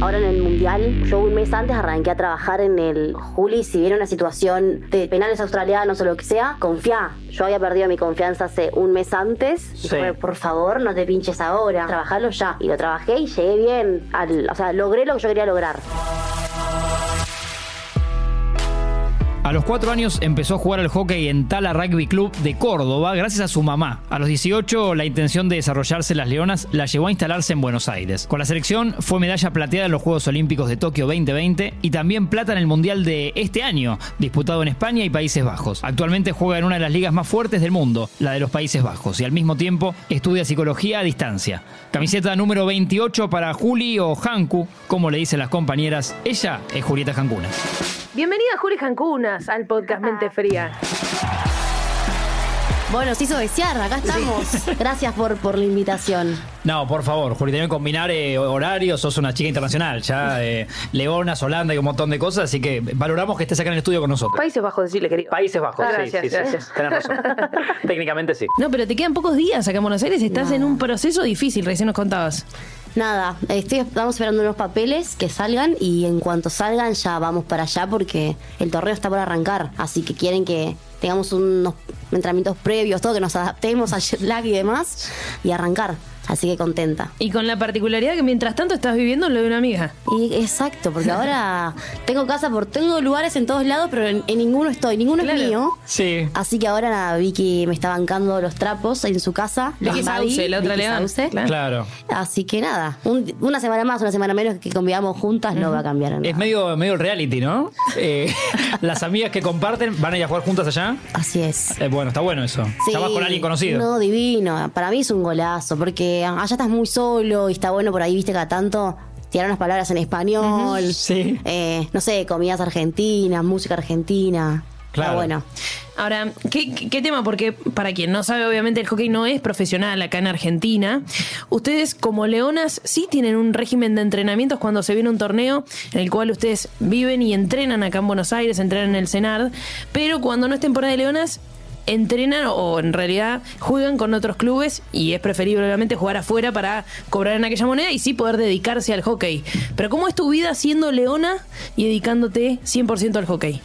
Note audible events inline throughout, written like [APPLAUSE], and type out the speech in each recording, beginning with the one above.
Ahora en el Mundial, yo un mes antes arranqué a trabajar en el Juli. Si viene una situación de penales australianos o lo que sea, confía. Yo había perdido mi confianza hace un mes antes. Sí. Dije, por favor, no te pinches ahora. Trabajalo ya. Y lo trabajé y llegué bien. Al, o sea, logré lo que yo quería lograr. A los cuatro años empezó a jugar al hockey en Tala Rugby Club de Córdoba gracias a su mamá. A los 18 la intención de desarrollarse en las Leonas la llevó a instalarse en Buenos Aires. Con la selección fue medalla plateada en los Juegos Olímpicos de Tokio 2020 y también plata en el Mundial de este año, disputado en España y Países Bajos. Actualmente juega en una de las ligas más fuertes del mundo, la de los Países Bajos, y al mismo tiempo estudia psicología a distancia. Camiseta número 28 para Juli o Hanku, como le dicen las compañeras. Ella es Julieta Jancuna. Bienvenida Juli Jancunas al podcast Mente Fría. Bueno, se hizo desear, acá estamos. Gracias por, por la invitación. No, por favor, Juli, tenés que combinar eh, horarios, sos una chica internacional, ya eh, Leonas, Holanda y un montón de cosas, así que valoramos que estés acá en el estudio con nosotros. Países Bajos de Chile, querido. Países Bajos, Gracias, sí, sí, sí. gracias. Tenés razón. [LAUGHS] Técnicamente sí. No, pero te quedan pocos días acá en Buenos Aires. Estás No. en un proceso difícil, recién nos contabas. Nada, estoy, estamos esperando unos papeles que salgan y en cuanto salgan ya vamos para allá porque el torneo está por arrancar. Así que quieren que tengamos unos entrenamientos previos, todo, que nos adaptemos al jet lag y demás y arrancar. Así que contenta. Y con la particularidad que mientras tanto estás viviendo en lo de una amiga. Y exacto, porque ahora [LAUGHS] tengo casa por, tengo lugares en todos lados, pero en, en ninguno estoy, ninguno Claro. es mío. Sí. Así que ahora nada, Vicky me está bancando los trapos en su casa. Vicky Sauce, la otra Vicky. Sauce. Claro. Claro. Así que nada, un- una semana más, una semana menos que convivamos juntas no va a cambiar en Es nada. medio, medio el reality, ¿no? Eh, [LAUGHS] las amigas que comparten van a ir a jugar juntas allá. Así es. Eh, bueno, está bueno eso. Sí. Estabas con alguien conocido. No, divino. Para mí es un golazo, porque allá estás muy solo y está bueno por ahí, viste, cada tanto tirar unas palabras en español. Sí. Eh, no sé, comidas argentinas, música argentina. Claro. Está bueno. Ahora, ¿qué, qué- qué tema? Porque para quien no sabe, obviamente el hockey no es profesional acá en Argentina. Ustedes como leonas sí tienen un régimen de entrenamientos cuando se viene un torneo en el cual ustedes viven y entrenan acá en Buenos Aires, entrenan en el CENARD, pero cuando no es temporada de leonas entrenan o en realidad juegan con otros clubes y es preferible obviamente jugar afuera para cobrar en aquella moneda y sí poder dedicarse al hockey. Pero ¿cómo es tu vida siendo leona y dedicándote 100% al hockey?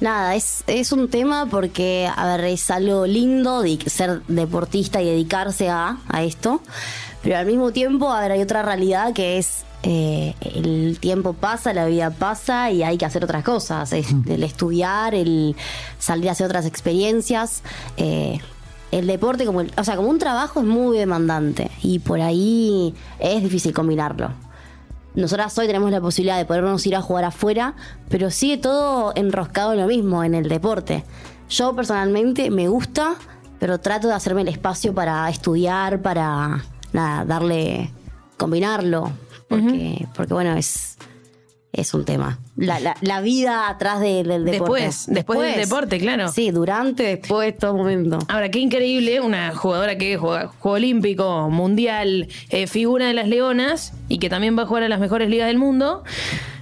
Nada, es, es un tema porque, a ver, es algo lindo de ser deportista y dedicarse a, a esto, pero al mismo tiempo, a ver, hay otra realidad que es eh, el tiempo pasa, la vida pasa y hay que hacer otras cosas, el estudiar, el salir a hacer otras experiencias. eh, el deporte, como el- o sea, como un trabajo es muy demandante y por ahí es difícil combinarlo. Nosotras hoy tenemos la posibilidad de podernos ir a jugar afuera, pero sigue todo enroscado en lo mismo, en el deporte. Yo personalmente me gusta, pero trato de hacerme el espacio para estudiar, para nada, darle, combinarlo, porque, porque bueno, es, es un tema. La, la, la vida atrás del, del deporte. Después, después del deporte, claro. Sí, durante, después, todo momento. Ahora, qué increíble, una jugadora que juega Juego Olímpico, Mundial, eh, figura de las Leonas y que también va a jugar a las mejores ligas del mundo,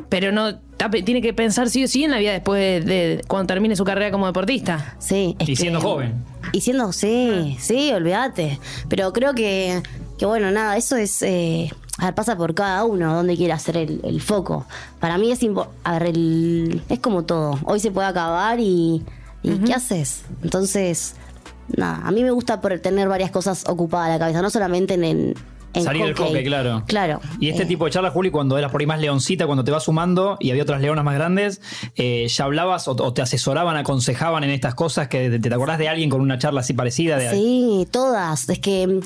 pero no tiene que pensar sí o sí en la vida después de, de- cuando termine su carrera como deportista. Sí, es Y siendo que- joven. Y siendo, sí, sí, olvídate. Pero creo que, que bueno, nada, eso es. eh, a ver, pasa por cada uno, donde quiere hacer el, el foco. Para mí es A ver, el- es como todo. Hoy se puede acabar y. ¿Y qué haces? Entonces, nada, a mí me gusta por tener varias cosas ocupadas la cabeza, no solamente en. en en Salir del hockey, claro. Claro. Y este Eh, tipo de charla, Juli, cuando eras por ahí más leoncita, cuando te vas sumando y había otras leonas más grandes, eh, ¿ya hablabas o, o te asesoraban, aconsejaban en estas cosas? que ¿Te, te acordás de alguien con una charla así parecida? De, Sí, todas. Es que,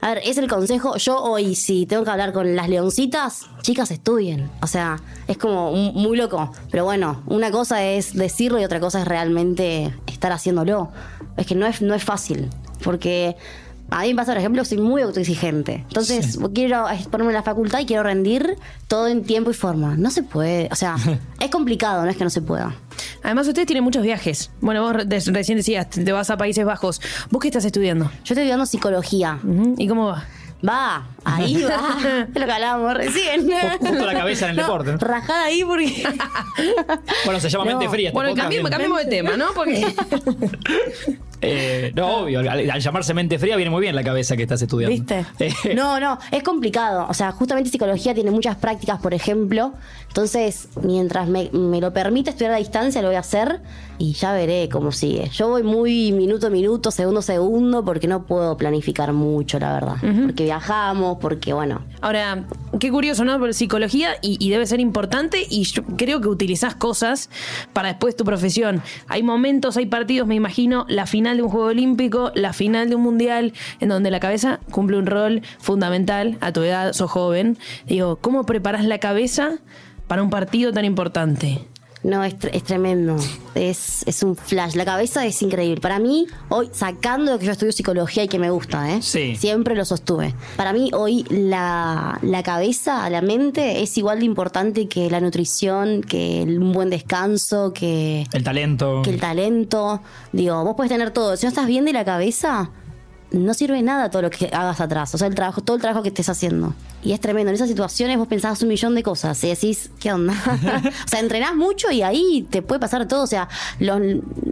a ver, es el consejo. Yo hoy, si tengo que hablar con las leoncitas, chicas, estudien. O sea, es como muy loco. Pero bueno, una cosa es decirlo y otra cosa es realmente estar haciéndolo. Es que no es, no es fácil. Porque a mí me pasa, por ejemplo, soy muy autoexigente. Entonces, quiero ponerme en la facultad y quiero rendir todo en tiempo y forma. No se puede. O sea, [LAUGHS] es complicado, no es que no se pueda. Además, ustedes tienen muchos viajes. Bueno, vos recién decías, te vas a Países Bajos. ¿Vos qué estás estudiando? Yo estoy estudiando psicología. ¿Y cómo va? Va, Ahí va. [LAUGHS] Es lo que hablábamos recién. Justo la cabeza en el deporte, ¿no? Rajada ahí porque. [LAUGHS] Bueno, se llama No. mente fría. este Bueno, cambiemos, bien. cambiemos de tema, ¿no? Porque [LAUGHS] Eh, no, obvio. Al, al llamarse mente fría viene muy bien la cabeza que estás estudiando. ¿Viste? Eh, No, no, es complicado. O sea, justamente psicología tiene muchas prácticas, por ejemplo. Entonces, mientras me, me lo permite estudiar a distancia, lo voy a hacer y ya veré cómo sigue. Yo voy muy minuto a minuto, segundo a segundo, porque no puedo planificar mucho, la verdad. Porque viajamos, porque, bueno, Ahora, qué curioso, ¿no? Por psicología y, y debe ser importante y yo creo que utilizás cosas para después tu profesión. Hay momentos, hay partidos, me imagino, la final de un Juego Olímpico, la final de un Mundial, en donde la cabeza cumple un rol fundamental. A tu edad, sos joven. Digo, ¿cómo preparas la cabeza para un partido tan importante? No, es, es tremendo. Es, es un flash. La cabeza es increíble. Para mí, hoy, sacando de que yo estudio psicología y que me gusta, ¿eh? Sí. Siempre lo sostuve. Para mí, hoy, la, la cabeza, la mente, es igual de importante que la nutrición, que el- un buen descanso, que, el talento. que el talento. Digo, vos puedes tener todo. Si no estás bien de la cabeza, no sirve nada todo lo que hagas atrás. O sea, el trabajo, todo el trabajo que estés haciendo. Y es tremendo. En esas situaciones vos pensás un millón de cosas y decís, ¿qué onda? [LAUGHS] o sea, entrenás mucho y ahí te puede pasar todo. O sea, los-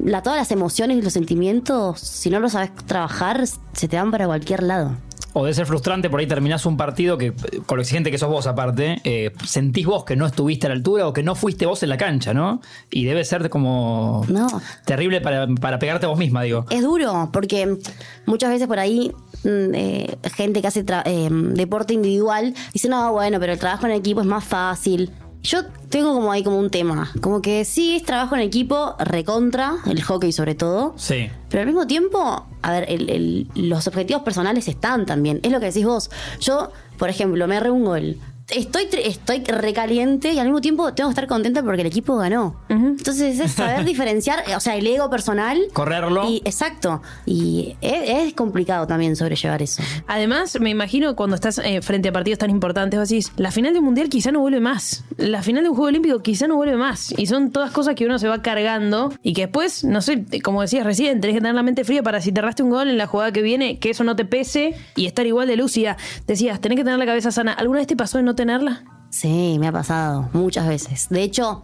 la, todas las emociones y los sentimientos, si no lo sabes trabajar, se te van para cualquier lado. O debe ser frustrante, por ahí terminás un partido que, con lo exigente que sos vos aparte, eh, sentís vos que no estuviste a la altura o que no fuiste vos en la cancha, ¿no? Y debe ser como No. terrible para, para pegarte a vos misma, digo. Es duro, porque muchas veces por ahí mm, eh, gente que hace eh, deporte individual dice, no, bueno, pero el trabajo en equipo es más fácil. Yo tengo como ahí como un tema, como que sí es trabajo en equipo, recontra, el hockey sobre todo, Sí. pero al mismo tiempo, a ver, el- el- los objetivos personales están también. Es lo que decís vos. Yo, por ejemplo, me erré un gol. Estoy, estoy recaliente y al mismo tiempo tengo que estar contenta porque el equipo ganó. Entonces es saber [LAUGHS] diferenciar, o sea, el ego personal. Correrlo. Y, exacto. Y es, es complicado también sobrellevar eso. Además, me imagino cuando estás eh, frente a partidos tan importantes, vos decís, la final de un mundial quizá no vuelve más. La final de un juego olímpico quizá no vuelve más. Y son todas cosas que uno se va cargando y que después, no sé, como decías recién, tenés que tener la mente fría para si te erraste un gol en la jugada que viene, que eso no te pese y estar igual de lúcida. Decías, tenés que tener la cabeza sana. ¿Alguna vez te pasó de no tenerla? Sí, me ha pasado muchas veces. De hecho,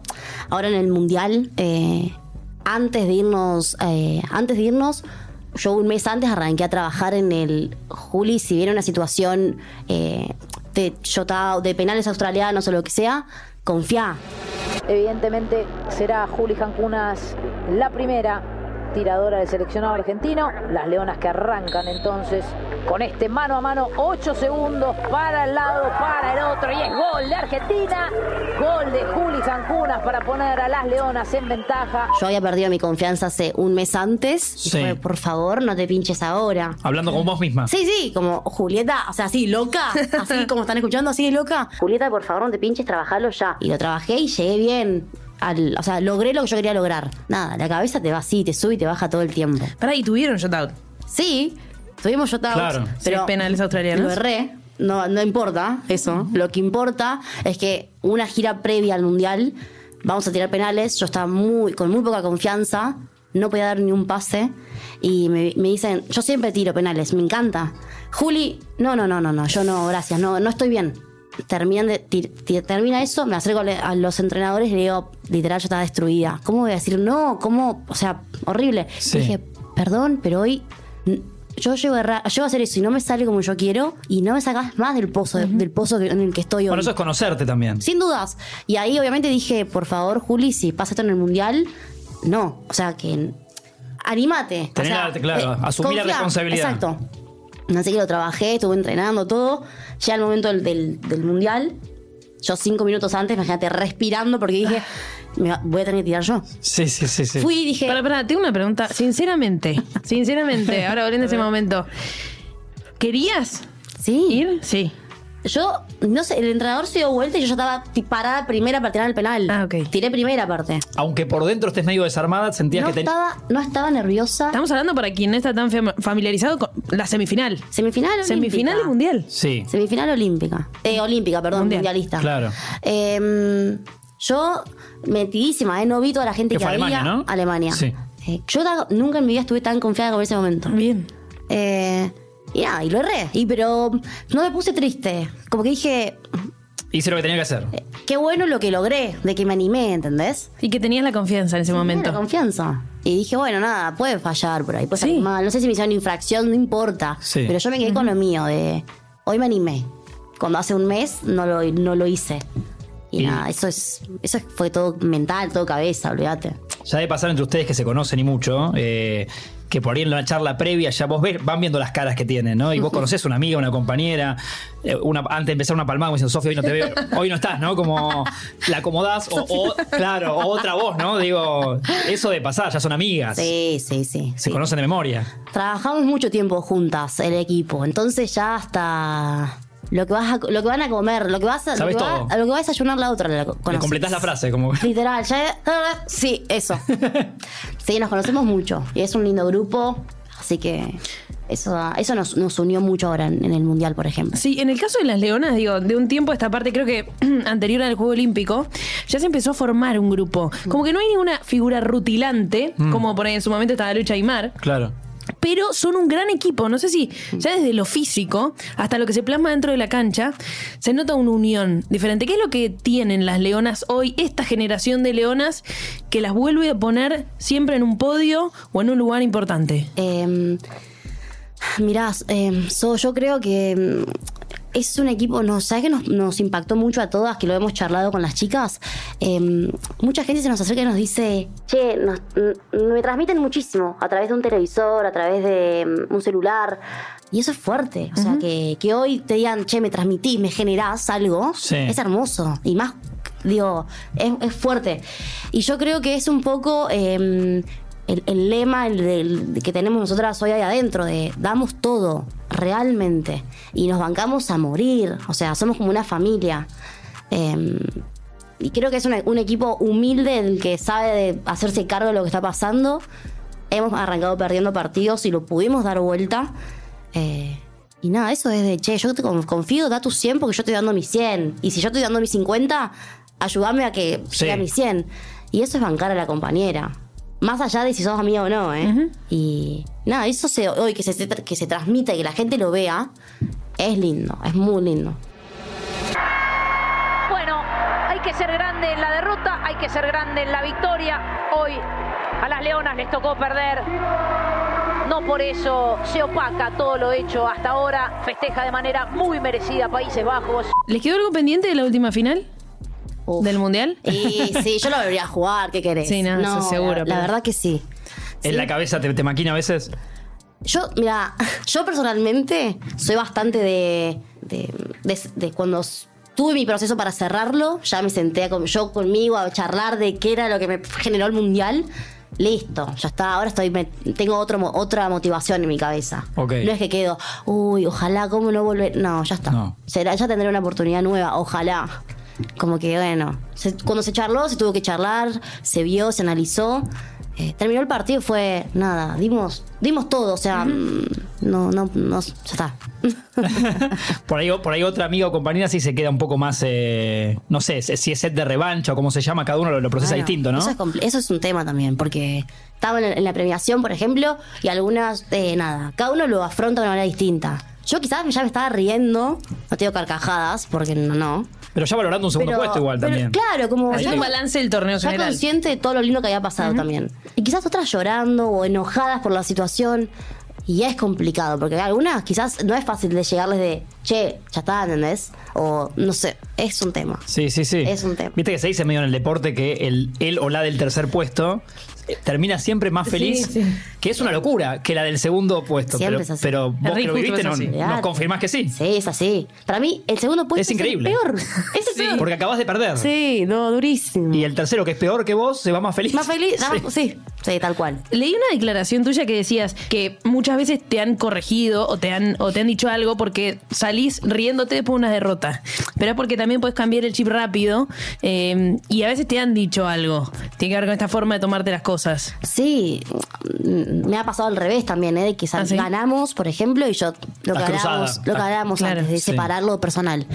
ahora en el mundial, eh, antes de irnos, eh, antes de irnos, yo un mes antes arranqué a trabajar en el Juli. Si viene una situación eh, de de penales australianos o lo que sea, confía. Evidentemente será Juli Jancunas la primera tiradora del seleccionado argentino. Las leonas que arrancan entonces con este mano a mano, 8 segundos para el lado, para el otro, y es gol de Argentina. Gol de Juli Jancunas para poner a las leonas en ventaja. Yo había perdido mi confianza hace un mes antes. Y Sí. fue, por favor, no te pinches ahora. Hablando con vos misma. Sí, sí, como Julieta, o sea, así, loca, así como están escuchando, así de loca. Julieta, por favor, no te pinches, trabajalo ya. Y lo trabajé y llegué bien. Al, o sea, logré lo que yo quería lograr. Nada, la cabeza te va así, te sube y te baja todo el tiempo. Pará, y tuvieron shootout. Sí, tuvimos shotouts, Claro. pero Sí, penales australianos. Lo erré. No, no importa eso. Lo que importa es que una gira previa al mundial vamos a tirar penales. Yo estaba muy, con muy poca confianza, no podía dar ni un pase. Y me, me dicen, yo siempre tiro penales, me encanta. Juli, no, no, no, no, no, yo no, gracias, no, no estoy bien. Terminan de, termina eso, me acerco a los entrenadores y le digo, literal, yo estaba destruida. ¿Cómo voy a decir no? ¿Cómo? O sea, horrible. Sí. Dije, perdón, pero hoy yo llego a, errar- llego a hacer eso y no me sale como yo quiero y no me sacas más del pozo, del pozo en el que estoy hoy. Bueno, eso es conocerte también. Sin dudas. Y ahí obviamente dije, por favor, Juli, si pasa esto en el mundial, no. O sea, que anímate. O sea, claro, asumir la responsabilidad. Exacto. Así que lo trabajé, estuve entrenando todo. Ya el momento del, del- del mundial, yo cinco minutos antes, imagínate, respirando porque dije, me va- voy a tener que tirar yo. Sí, sí, sí, sí. Fui y dije, Pará, pará, tengo una pregunta. Sinceramente, sinceramente, ahora volviendo a ese [LAUGHS] momento. ¿Querías sí. ir? Sí. Yo, no sé, el entrenador se dio vuelta y yo ya estaba parada primera para tirar el penal. Ah, ok. Tiré primera parte. Aunque por dentro estés medio desarmada, sentías No que te... estaba, no estaba nerviosa. Estamos hablando para quien no está tan fam- familiarizado con la semifinal. Semifinal olímpica. Semifinal y mundial. Sí. Semifinal olímpica. Eh, olímpica, perdón, Mundial. mundialista. Claro. Eh, yo, metidísima, ¿eh? No vi toda la gente Que que, fue había. Alemania, ¿no? Alemania. Sí. Eh, yo nunca en mi vida estuve tan confiada como en ese momento. Bien. Eh, Y nada, y lo erré. Y pero no me puse triste. Como que dije, Hice lo que tenía que hacer. qué bueno lo que logré, de que me animé, ¿entendés? Y que tenías la confianza en ese Tenía momento. la confianza. Y dije, bueno, nada, puede fallar por ahí, puede Sí. salir mal. No sé si me hicieron infracción, no importa. Sí. Pero yo me quedé con lo mío, de hoy me animé. Cuando hace un mes no lo, no lo hice. Y, Y- nada, eso es, eso fue todo mental, todo cabeza, olvídate. Ya de pasar entre ustedes que se conocen y mucho, eh, que por ahí en la charla previa ya vos ves, van viendo las caras que tienen, ¿no? Y vos conocés una amiga, una compañera, eh, una, antes de empezar una palmada, como diciendo, Sofía, hoy no te veo, [LAUGHS] hoy no estás, ¿no? Como la acomodás, o, o, claro, o otra voz, ¿no? Digo, eso de pasar, ya son amigas. Sí, sí, sí. Se sí. conocen de memoria. Trabajamos mucho tiempo juntas, el equipo. Entonces ya hasta lo que vas a- lo que van a comer, lo que vas a, lo Sabes que va- todo. a lo que va a desayunar la otra la Le conoces. completás la frase, como. Literal, ya sí, eso. [LAUGHS] Sí, nos conocemos mucho y es un lindo grupo, así que eso eso nos, nos unió mucho ahora en, en el mundial, por ejemplo. Sí, en el caso de las leonas, digo, de un tiempo a esta parte, creo que [CLEARS THROAT] anterior al Juego Olímpico, ya se empezó a formar un grupo. Como que no hay ninguna figura rutilante, como por ahí en su momento estaba Lucha Aymar, Claro. Pero son un gran equipo. No sé si ya desde lo físico hasta lo que se plasma dentro de la cancha, se nota una unión diferente. ¿Qué es lo que tienen las leonas hoy, esta generación de leonas, que las vuelve a poner siempre en un podio o en un lugar importante? Eh, mirá, eh, So, yo creo que mm, es un equipo, no, ¿sabes que nos, nos impactó mucho a todas, que lo hemos charlado con las chicas? Eh, mucha gente se nos acerca y nos dice, che, nos- me transmiten muchísimo a través de un televisor, a través de mm, un celular. Y eso es fuerte. O sea, que, que hoy te digan, che, me transmitís, me generás algo, Sí. es hermoso. Y más, digo, es, es fuerte. Y yo creo que es un poco eh, el, el lema el que tenemos nosotras hoy ahí adentro, de damos todo, realmente. Y nos bancamos a morir. O sea, somos como una familia. Eh, y creo que es un equipo humilde, el que sabe de hacerse cargo de lo que está pasando. Hemos arrancado perdiendo partidos y lo pudimos dar vuelta. Eh, y nada, eso es de, che, yo te con- confío, da tu 100 porque yo estoy dando mi 100. Y si yo estoy dando mi 50, ayúdame a que Sí. llegue a mi 100. Y eso es bancar a la compañera. Más allá de si sos amiga o no, ¿eh? Y nada, eso se, hoy que se, que se transmita y que la gente lo vea, es lindo, es muy lindo. Bueno, hay que ser grande en la derrota, hay que ser grande en la victoria. Hoy a las Leonas les tocó perder. No por eso se opaca todo lo hecho hasta ahora. Festeja de manera muy merecida Países Bajos. ¿Les quedó algo pendiente de la última final Uf. del Mundial? Y sí, yo lo debería jugar, ¿qué querés? Sí, no, eso seguro, La, verdad que sí. En Sí. la cabeza te, te maquina a veces. Yo, mira, yo personalmente soy bastante de, de, de- de cuando tuve mi proceso para cerrarlo, ya me senté con, yo conmigo a charlar de qué era lo que me generó el mundial. Listo, ya está. Ahora estoy, me- tengo otro, otra motivación en mi cabeza. No es que quedo, uy, ojalá, ¿cómo no volver? No, ya está. No. Será, ya tendré una oportunidad nueva, ojalá. Como que, bueno, se- cuando se charló, se tuvo que charlar, se vio, se analizó. Eh, terminó el partido y fue nada, dimos, dimos todo, o sea, mm, no, no, no, ya está. [LAUGHS] Por ahí, por ahí otra amiga o compañera sí se queda un poco más, eh, no sé, si es set de revancha o cómo se llama, cada uno lo, lo procesa Bueno, distinto, ¿no? Eso es, eso es un tema también, porque estaba en, en la premiación, por ejemplo, y algunas, eh, nada, cada uno lo afronta de una manera distinta. Yo quizás ya me estaba riendo, no tengo carcajadas, porque no, no. Pero ya valorando un segundo Pero- puesto igual pero también. Claro, como Hacer ya- un balance del torneo ya general. consciente de todo lo lindo que había pasado también. Y quizás otras llorando o enojadas por la situación. Y ya es complicado, porque algunas quizás no es fácil de llegarles de, che, ya está, ¿entendés? O no sé, es un tema. Sí, sí, sí. Es un tema. Viste que se dice medio en el deporte que el, él o la del tercer puesto eh, termina siempre más feliz, Sí, sí. Que es una locura que la del segundo puesto. Siempre pero, es así. pero vos que lo viviste no- nos confirmás que sí. Sí, es así. Para mí, el segundo puesto Es increíble. el peor. Es el [LAUGHS] peor. Porque acabas de perder. Sí, no, durísimo. Y el tercero, que es peor que vos, se va más feliz. Más feliz, [LAUGHS] Sí. sí, sí, tal cual. Leí una declaración tuya que decías que muchas veces te han corregido o te han, o te han dicho algo porque salís riéndote después de una derrota. Pero es porque también puedes cambiar el chip rápido eh, y a veces te han dicho algo. Tiene que ver con esta forma de tomarte las cosas. Sí, me ha pasado al revés también, ¿eh? De que ¿Ah, sí? ganamos, por ejemplo, y yo lo que hablábamos, lo que Estás- hablábamos Claro, antes, de sí. separar lo personal.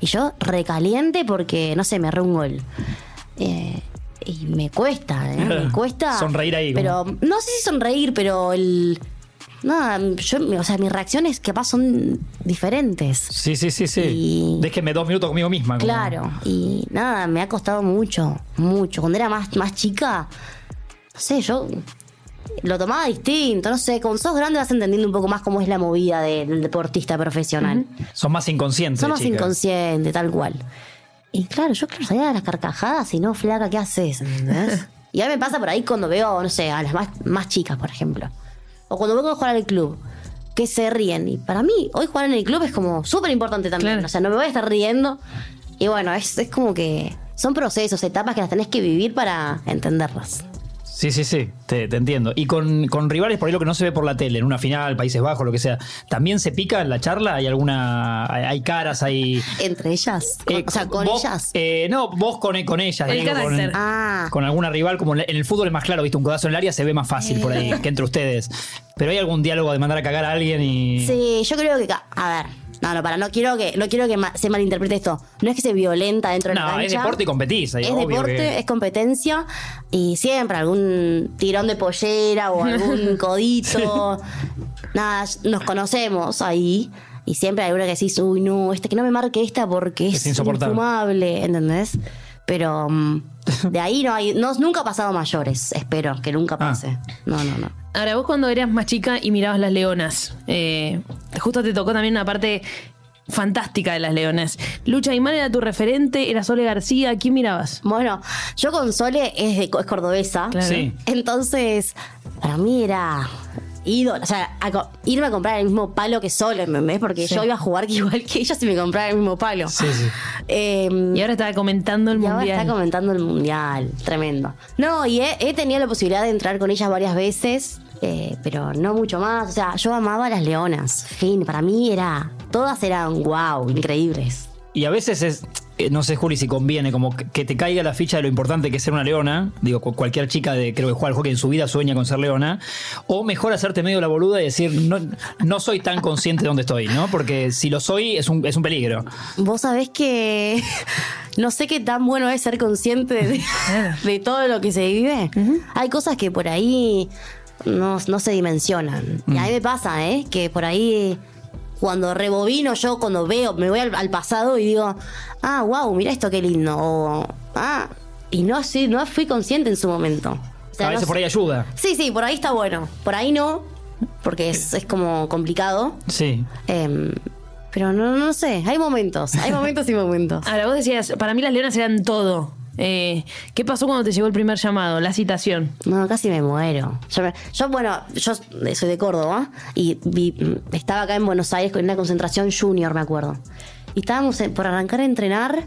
Y yo recaliente porque, no sé, me erré un gol. Eh, y me cuesta, ¿eh? Me cuesta. Sonreír ahí, Pero no sé si sonreír, pero el. nada, yo, o sea, mis reacciones capaz son diferentes. Sí, sí, sí, sí. Y- Déjeme dos minutos conmigo misma. como- Claro, y nada, me ha costado mucho, mucho. Cuando era más, más chica, no sé, yo lo tomaba distinto, no sé, cuando sos grande vas entendiendo un poco más cómo es la movida del deportista profesional. Son más inconscientes. Sos más chica. inconsciente, tal cual. Y claro, yo claro, salía de las carcajadas y no, flaca, ¿qué haces? [LAUGHS] Y a mí me pasa por ahí cuando veo, no sé, a las más, más chicas, por ejemplo. O cuando vengo a jugar al club, que se ríen. Y para mí, hoy jugar en el club es como súper importante también. Claro. O sea, no me voy a estar riendo. Y bueno, es, es como que son procesos, etapas que las tenés que vivir para entenderlas. Sí, sí, sí, te, te entiendo. Y con, con rivales, por ahí lo que no se ve por la tele, en una final, Países Bajos, lo que sea, ¿también se pica en la charla? ¿Hay alguna. Hay, hay caras, hay. Entre ellas. Con- eh, o sea, con vos- ellas. eh, no, vos con, con ellas. El digo, con- ah. con alguna rival, como en el fútbol es más claro, viste, un codazo en el área se ve más fácil por ahí que entre ustedes. Pero hay algún diálogo de mandar a cagar a alguien y. Sí, yo creo que. A ver. No, no, para, no quiero que, no quiero que ma- se malinterprete esto. No es que se violenta dentro de la No, cancha. es deporte y competís. ahí, Es obvio deporte, que- es competencia y siempre algún tirón de pollera o algún [LAUGHS] codito. Nada, nos conocemos ahí y siempre hay alguna que decís, uy, no, este que no me marque esta porque es, Es insoportable. infumable, ¿entendés? Pero mm, [LAUGHS] de ahí no hay, no, nunca ha pasado mayores, espero que nunca Ah. pase. No, no, no. Ahora, vos cuando eras más chica y mirabas las leonas, eh, justo te tocó también una parte fantástica de las leonas. Lucha Aymar era tu referente, era Sole García, ¿quién mirabas? Bueno, yo con Sole es, de, es cordobesa. Claro. Sí. Entonces, para mí era ídolo. O sea, a co- irme a comprar el mismo palo que Sole, ¿entendés? Porque Sí. yo iba a jugar igual que ella si me comprara el mismo palo. Sí, sí. Eh, Y ahora estaba comentando el y ahora mundial. está comentando el mundial. Tremendo. No, y he, he tenido la posibilidad de entrar con ella varias veces. Eh, pero no mucho más. O sea, yo amaba a las leonas. Fin, para mí era. Todas eran wow, increíbles. Y a veces es, eh, no sé, Juli, si conviene, como que- te caiga la ficha de lo importante que es ser una leona. Digo, cu- cualquier chica de creo que juega al hockey en su vida sueña con ser leona. O mejor hacerte medio la boluda y decir, no, no soy tan consciente de dónde estoy, ¿no? Porque si lo soy, es un, es un peligro. Vos sabés que [LAUGHS] no sé qué tan bueno es ser consciente de, de todo lo que se vive. Hay cosas que por ahí no, no se dimensionan. Y a mí me pasa, ¿eh? Que por ahí, cuando rebobino yo, cuando veo, me voy al, al pasado y digo, ah, wow, mira esto qué lindo. O, ah, y no, sí, no fui consciente en su momento. O sea, a no veces por ahí ayuda. Sí, sí, por ahí está bueno. Por ahí no, porque es, es como complicado. Sí. Em, pero no, no sé, hay momentos, hay momentos y momentos. Ahora, vos decías, para mí las leonas eran todo. Eh, ¿Qué pasó cuando te llegó el primer llamado, la citación? No, casi me muero. Yo, me- yo, bueno, yo soy de Córdoba y vi- estaba acá en Buenos Aires con una concentración junior, me acuerdo. Y estábamos en- por arrancar a entrenar,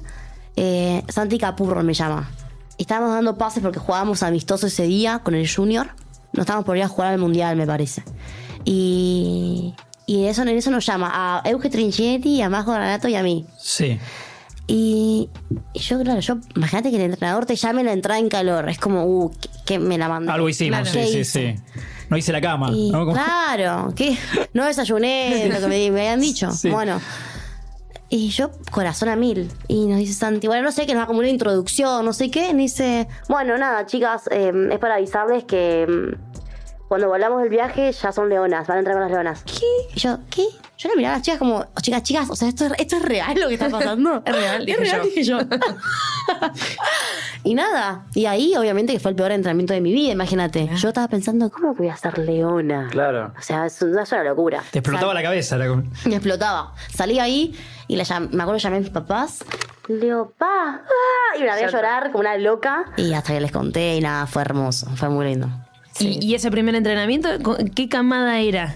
eh, Santi Capurro me llama. Estábamos dando pases porque jugábamos amistoso ese día con el junior. No estábamos por ir a jugar al mundial, me parece. Y, y eso, en eso nos llama a Euge Trinchetti, a Majo Granato y a mí. Sí. Y, y yo, claro, yo, imagínate que el entrenador te llame la entrada en calor. Es como, uh, que, que me la mandó. Algo hicimos, Claro. sí, ¿Qué sí, sí. No hice la cama. Y, ¿no? Como- Claro, que no desayuné [LAUGHS] lo que me, me habían dicho. Sí. Bueno. Y yo, corazón a mil. Y nos dice Santi, bueno, no sé, que nos da como una introducción, no sé qué. Y dice, bueno, nada, chicas, eh, es para avisarles que mm, cuando volvamos del viaje ya son leonas, van a entrar con las leonas. ¿Qué? Y yo, ¿qué? Yo le miraba a las chicas como, "Oh, chicas, chicas, o sea, ¿esto, es- esto es real lo que está pasando? [LAUGHS] Es real, es dije real, yo. dije yo. [LAUGHS] y nada, y ahí obviamente que fue el peor entrenamiento de mi vida, imagínate. Yo estaba pensando, ¿cómo voy a ser leona? Claro. O sea, es una, es una locura. Te explotaba la cabeza. era como- [LAUGHS] Me explotaba. Salí ahí y la llam- me acuerdo que llamé a mis papás. Le digo, pa, ah", y me la voy a llorar como una loca. Y hasta que les conté y nada, fue hermoso, fue muy lindo. Sí. ¿Y, y ese primer entrenamiento, qué camada era?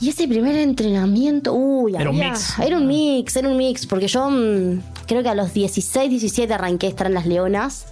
Y ese primer entrenamiento, uy, Era un mix. Era un mix, era un mix, porque yo mm, creo que a los 16, 17 arranqué a estar en las Leonas.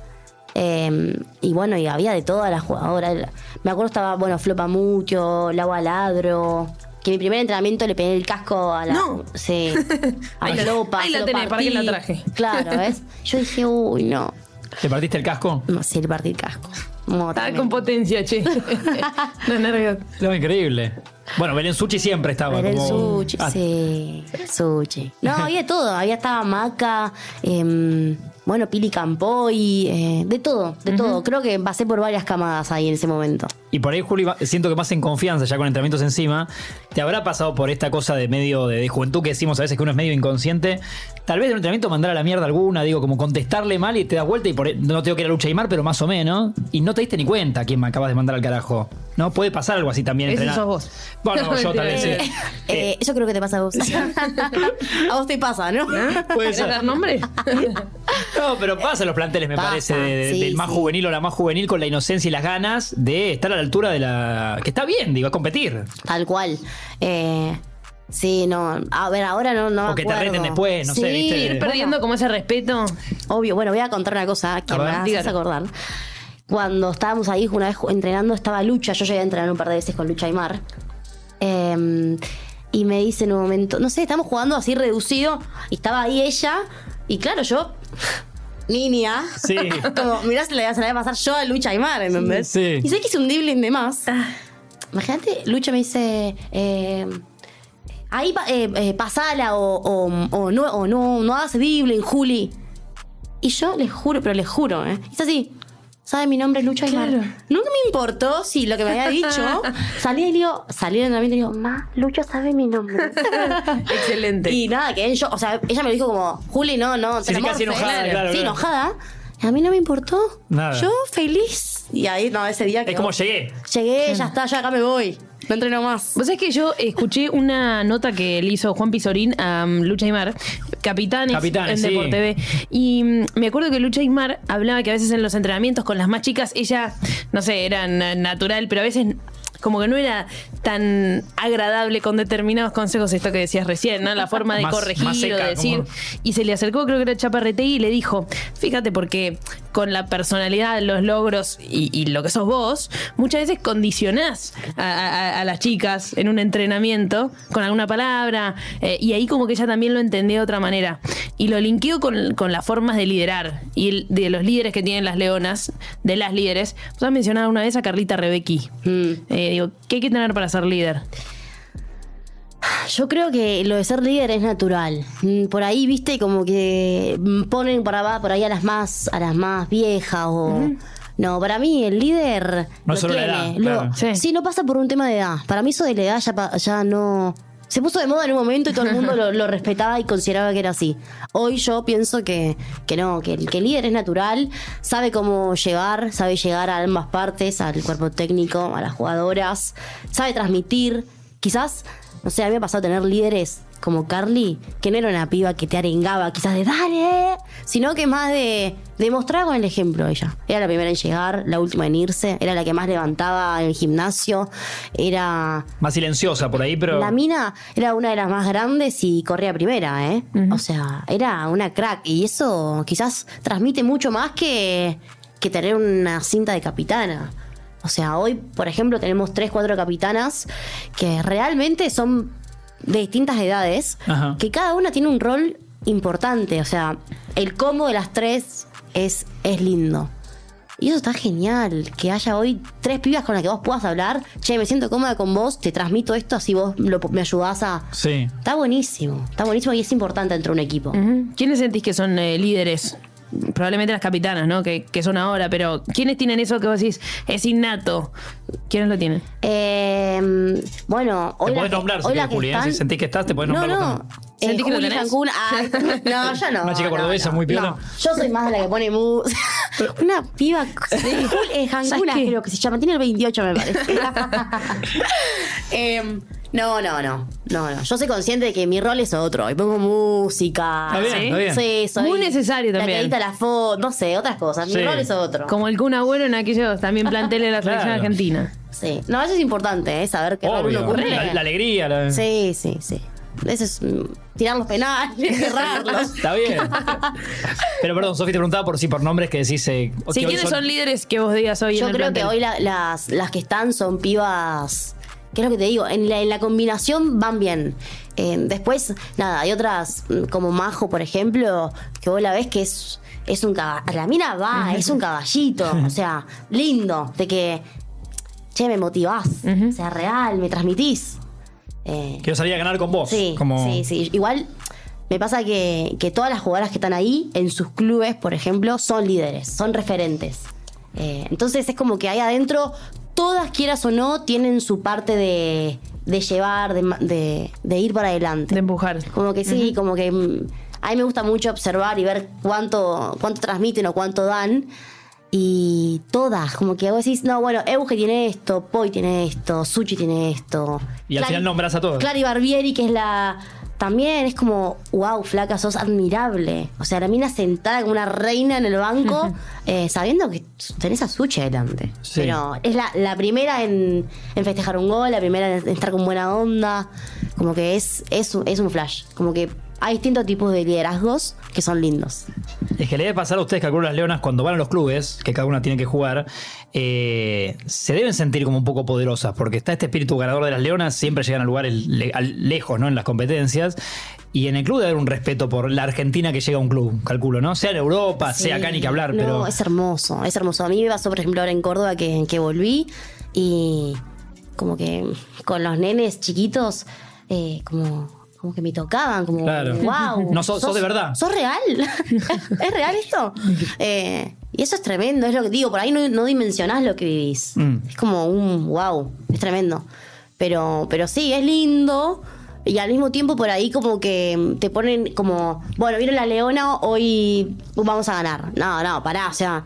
Eh, y bueno, y había de todas las jugadoras. Me acuerdo estaba, bueno, Flopa Mucho, Laura Ladro. Que mi primer entrenamiento le pegué el casco a la. No. Sí. [LAUGHS] A Ahí la- Flopa. ahí la tenés, ¿para qué la traje? Claro, ¿ves? [LAUGHS] Yo dije, uy, no. ¿Te partiste el casco? No, sí, le partí el casco. No, Estaba con potencia, che. [LAUGHS] Los nervios. No, increíble. Bueno, Belén Suchi siempre estaba. El como... sushi, Ah, sí, sushi. No, había todo, había estaba Maca, em, bueno, Pili Campoy, eh, de todo, de todo. Creo que pasé por varias camadas ahí en ese momento. Y por ahí Juli siento que más en confianza, ya con entrenamientos encima, te habrá pasado por esta cosa de medio de, de juventud que decimos a veces que uno es medio inconsciente. Tal vez en un entrenamiento mandar a la mierda alguna, digo, como contestarle mal y te das vuelta y por, no tengo que ir a lucha y mar, pero más o menos, y no te diste ni cuenta a quién me acabas de mandar al carajo. ¿No? Puede pasar algo así también. Sos vos. Bueno, yo tal vez sí. [LAUGHS] Eh, eh, eso creo que te pasa a vos. [LAUGHS] a vos te pasa, ¿no? Puede ¿Querés ser. dar nombre? [LAUGHS] No, pero pasa en los planteles, me Pasa, parece, de- de- sí, del más sí. juvenil o la más juvenil con la inocencia y las ganas de estar a la altura de la. que está bien, digo, a competir. Tal cual. Eh, sí, no. A ver, ahora no, no. O que te acuerdo. reten después, no sé, Sí, ¿viste? Ir perdiendo como ese respeto. Obvio, bueno, voy a contar una cosa que A me ver. haces Dígalo. acordar. Cuando estábamos ahí una vez entrenando, estaba Lucha. Yo llegué a entrenar un par de veces con Lucha Aymar. Eh, y me dice en un momento, no sé, estamos jugando así reducido. Y estaba ahí ella. Y claro, yo, niña. Sí. [LAUGHS] Como, mirá, se la, se la voy a pasar yo a Lucha Aymar, ¿entendés? Sí. Y sé que hice un dribbling de más. Imagínate, Lucha me dice. Eh, Ahí eh, eh, pasala o, o, o no, o no, no hagas dribbling, Juli. Y yo les juro, pero les juro, ¿eh? Es así. ¿Sabe mi nombre es Lucha Aymar? Claro. Nunca me importó si lo que me había dicho. [LAUGHS] salí y le digo, salí del entrenamiento y le digo, Ma, Lucha sabe mi nombre. [LAUGHS] Excelente. y nada, que yo, o sea, ella me lo dijo como, Juli, no, no, Sí, sí, casi Tremorfe". enojada, claro, Sí, enojada. Y a mí no me importó. Nada. Yo feliz. Y ahí, no, ese día que. Es como llegué. Llegué, ya está, ya acá me voy. No entreno más. Vos sabés que yo escuché una nota que le hizo Juan Pizorín a um, Lucha Aymar, Capitanes, Capitanes, en sí. Y mm, me acuerdo que Lucha Aymar hablaba que a veces en los entrenamientos con las más chicas, ella, no sé, era na- natural, pero a veces como que no era tan agradable con determinados consejos, esto que decías recién, ¿no? La [LAUGHS] forma de Más- corregir más seca, o de decir. como- Y se le acercó, creo que era Chaparretegui, y le dijo, fíjate, porque con la personalidad, los logros y, y lo que sos vos, muchas veces condicionás a, a- a las chicas en un entrenamiento con alguna palabra, eh, y ahí como que ella también lo entendió de otra manera. Y lo linkeó con, con las formas de liderar y el- de los líderes que tienen las leonas, de las líderes. Vos has mencionado una vez a Carlita Rebecki. Mm. Eh, digo, ¿qué hay que tener para ser líder? Yo creo que lo de ser líder es natural. Mm, Por ahí, viste, como que mm, ponen por, abajo, por ahí a las más, a las más viejas o. No, para mí el líder. No lo solo la tiene. edad, Lo- claro. Sí. sí. no pasa por un tema de edad. Para mí eso de la edad ya, ya no. Se puso de moda en un momento y todo el mundo [LAUGHS] lo, lo respetaba y consideraba que era así. Hoy yo pienso que, que no, que, el- que el líder es natural, sabe cómo llevar, sabe llegar a ambas partes, al cuerpo técnico, a las jugadoras, sabe transmitir. Quizás, no sé, a mí me ha pasado tener líderes como Carly, que no era una piba que te arengaba, quizás de dale, sino que más de demostrar con el ejemplo ella. Era la primera en llegar, la última en irse, era la que más levantaba en el gimnasio, era Más silenciosa por ahí, pero. la mina era una de las más grandes y corría primera, ¿eh? O sea, era una crack. Y eso quizás transmite mucho más que, que tener una cinta de capitana. O sea, hoy, por ejemplo, tenemos tres, cuatro capitanas que realmente son de distintas edades, Ajá. que cada una tiene un rol importante. O sea, el combo de las tres es, es lindo. Y eso está genial, que haya hoy tres pibas con las que vos puedas hablar. Che, me siento cómoda con vos, te transmito esto, así vos lo- me ayudás a... Sí. Está buenísimo, está buenísimo y es importante entre un equipo. ¿Quiénes sentís que son eh, líderes? Probablemente las capitanas, ¿no? Que, que son ahora, pero ¿quiénes tienen eso que vos decís es innato? ¿Quiénes lo tienen? Eh, bueno, hoy Te que- nombrar si hoy querés, la que Juli, ¿eh? están- Si sentís que estás, te podés No, nombrar no. vos Eh, ¿Sentís que lo tenés? Cancún, ay, [LAUGHS] no, yo no. Una chica no, cordobesa no. muy piola. No, yo soy más de la que pone música. [LAUGHS] Una piba. Juli- eh, Cancún, creo que se llama. Tiene el 28, me parece. [LAUGHS] Em, no, no, no. No, no. Yo soy consciente de que mi rol es otro. Y pongo música. Está bien, ¿Sí? está bien. Sí, soy Muy necesario La también. que edita la foto, no sé, otras cosas. Mi Sí. rol es otro. Como el Kun Agüero en aquellos también planteles de la selección Claro. argentina. Sí. No, eso es importante, ¿eh? Saber qué rol uno cumple. La, la alegría. la- Sí, sí, sí. Eso es mm, tirar los penales, [LAUGHS] cerrarlos. Está bien. Pero perdón, Sofi te preguntaba por sí, por nombres que decís. Eh, hoy ¿quiénes son... líderes que vos digas hoy Yo en el creo que plantel? hoy la- las, las que están son pibas. ¿Qué es lo que te digo? En la, en la combinación van bien. Eh, después, nada, hay otras, mm, como Majo, por ejemplo, que vos la ves que es, es un caballito. La mina va, es un caballito. O sea, lindo. De que, che, me motivás. O sea, real, me transmitís. Eh, Quiero salir a ganar con vos. Sí, como... sí, sí. Igual me pasa que, que todas las jugadoras que están ahí, en sus clubes, por ejemplo, son líderes, son referentes. Eh, entonces es como que ahí adentro todas, quieras o no, tienen su parte de, de llevar, de, de ir para adelante. De empujar. Como que sí, como que mm, a mí me gusta mucho observar y ver cuánto, cuánto transmiten o cuánto dan. Y todas, como que vos decís, no, bueno, Euge tiene esto, Poi tiene esto, Suchi tiene esto. Y al final nombras a todos. Clary Barbieri, que es la. También es como, wow, flaca, sos admirable. O sea, la mina sentada como una reina en el banco, [LAUGHS] eh, sabiendo que tenés a Suchi adelante. Sí. Pero es la, la primera en, en festejar un gol, la primera en estar con buena onda. Como que es, es, es un flash. Como que hay distintos tipos de liderazgos que son lindos. Es que le debe pasar a ustedes, calculo las leonas, cuando van a los clubes, que cada una tiene que jugar, eh, se deben sentir como un poco poderosas, porque está este espíritu ganador de las leonas, siempre llegan a lugares le- lejos, ¿no? En las competencias. Y en el club debe haber un respeto por la Argentina que llega a un club, calculo, ¿no? Sea en Europa, sea acá ni que hablar, no, pero. es hermoso, es hermoso. A mí me pasó, por ejemplo, ahora en Córdoba que, que volví y como que con los nenes chiquitos, eh, como, como que me tocaban, como, Claro. wow. No, sos- sos de verdad. ¿Sos real? [LAUGHS] ¿Es real esto? Eh, y eso es tremendo, es lo que digo, por ahí no, no dimensionás lo que vivís. Mm. Es como un wow, es tremendo. Pero, pero sí, es lindo. Y al mismo tiempo por ahí como que te ponen como, bueno, vieron la leona, hoy vamos a ganar. No, no, pará, o sea,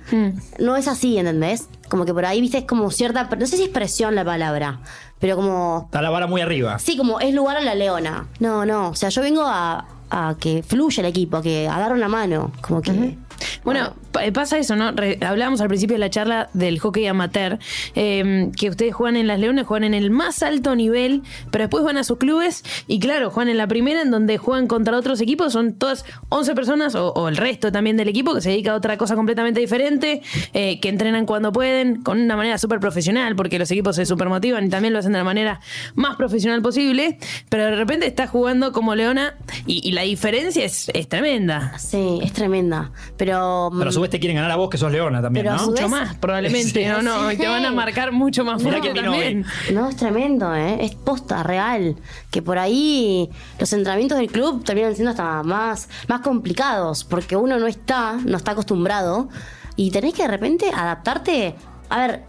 no es así, ¿entendés? Como que por ahí, viste, es como cierta, no sé si es presión la palabra, pero como, Está la vara muy arriba. sí, como es lugar a la leona. No, no, o sea, yo vengo a, a que fluya el equipo, a que a dar una mano, como que... eh, pasa eso, ¿no? Re- hablábamos al principio de la charla del hockey amateur, eh, que ustedes juegan en las Leones, juegan en el más alto nivel, pero después van a sus clubes y claro, juegan en la primera en donde juegan contra otros equipos, son todas 11 personas o, o el resto también del equipo que se dedica a otra cosa completamente diferente, eh, que entrenan cuando pueden, con una manera súper profesional, porque los equipos se super motivan y también lo hacen de la manera más profesional posible, pero de repente estás jugando como Leona y, y la diferencia es, es tremenda. Sí, es tremenda, pero... Pero a su vez te quieren ganar a vos, que sos leona también, Pero a ¿no? su Mucho vez- más, probablemente, Sí. no, no, y te van a marcar mucho más fuerte vino también. hoy. No, es tremendo, ¿eh? Es posta, real. Que por ahí los entrenamientos del club terminan siendo hasta más, más complicados, porque uno no está, no está acostumbrado, y tenés que de repente adaptarte. A ver,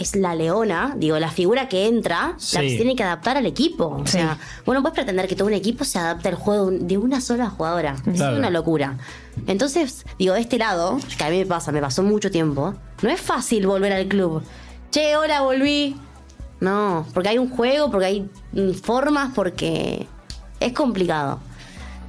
es la leona, digo, la figura que entra, la Sí. que se tiene que adaptar al equipo. O Sí. sea, bueno, puedes pretender que todo un equipo se adapte al juego de una sola jugadora. Es una locura. Entonces, digo, de este lado, que a mí me pasa, me pasó mucho tiempo, no es fácil volver al club. Che, hola, volví. No, porque hay un juego, porque hay formas, porque es complicado.